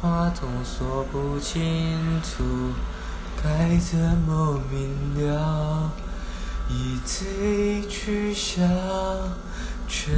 话总说不清楚，该怎么明了？一字一句想全。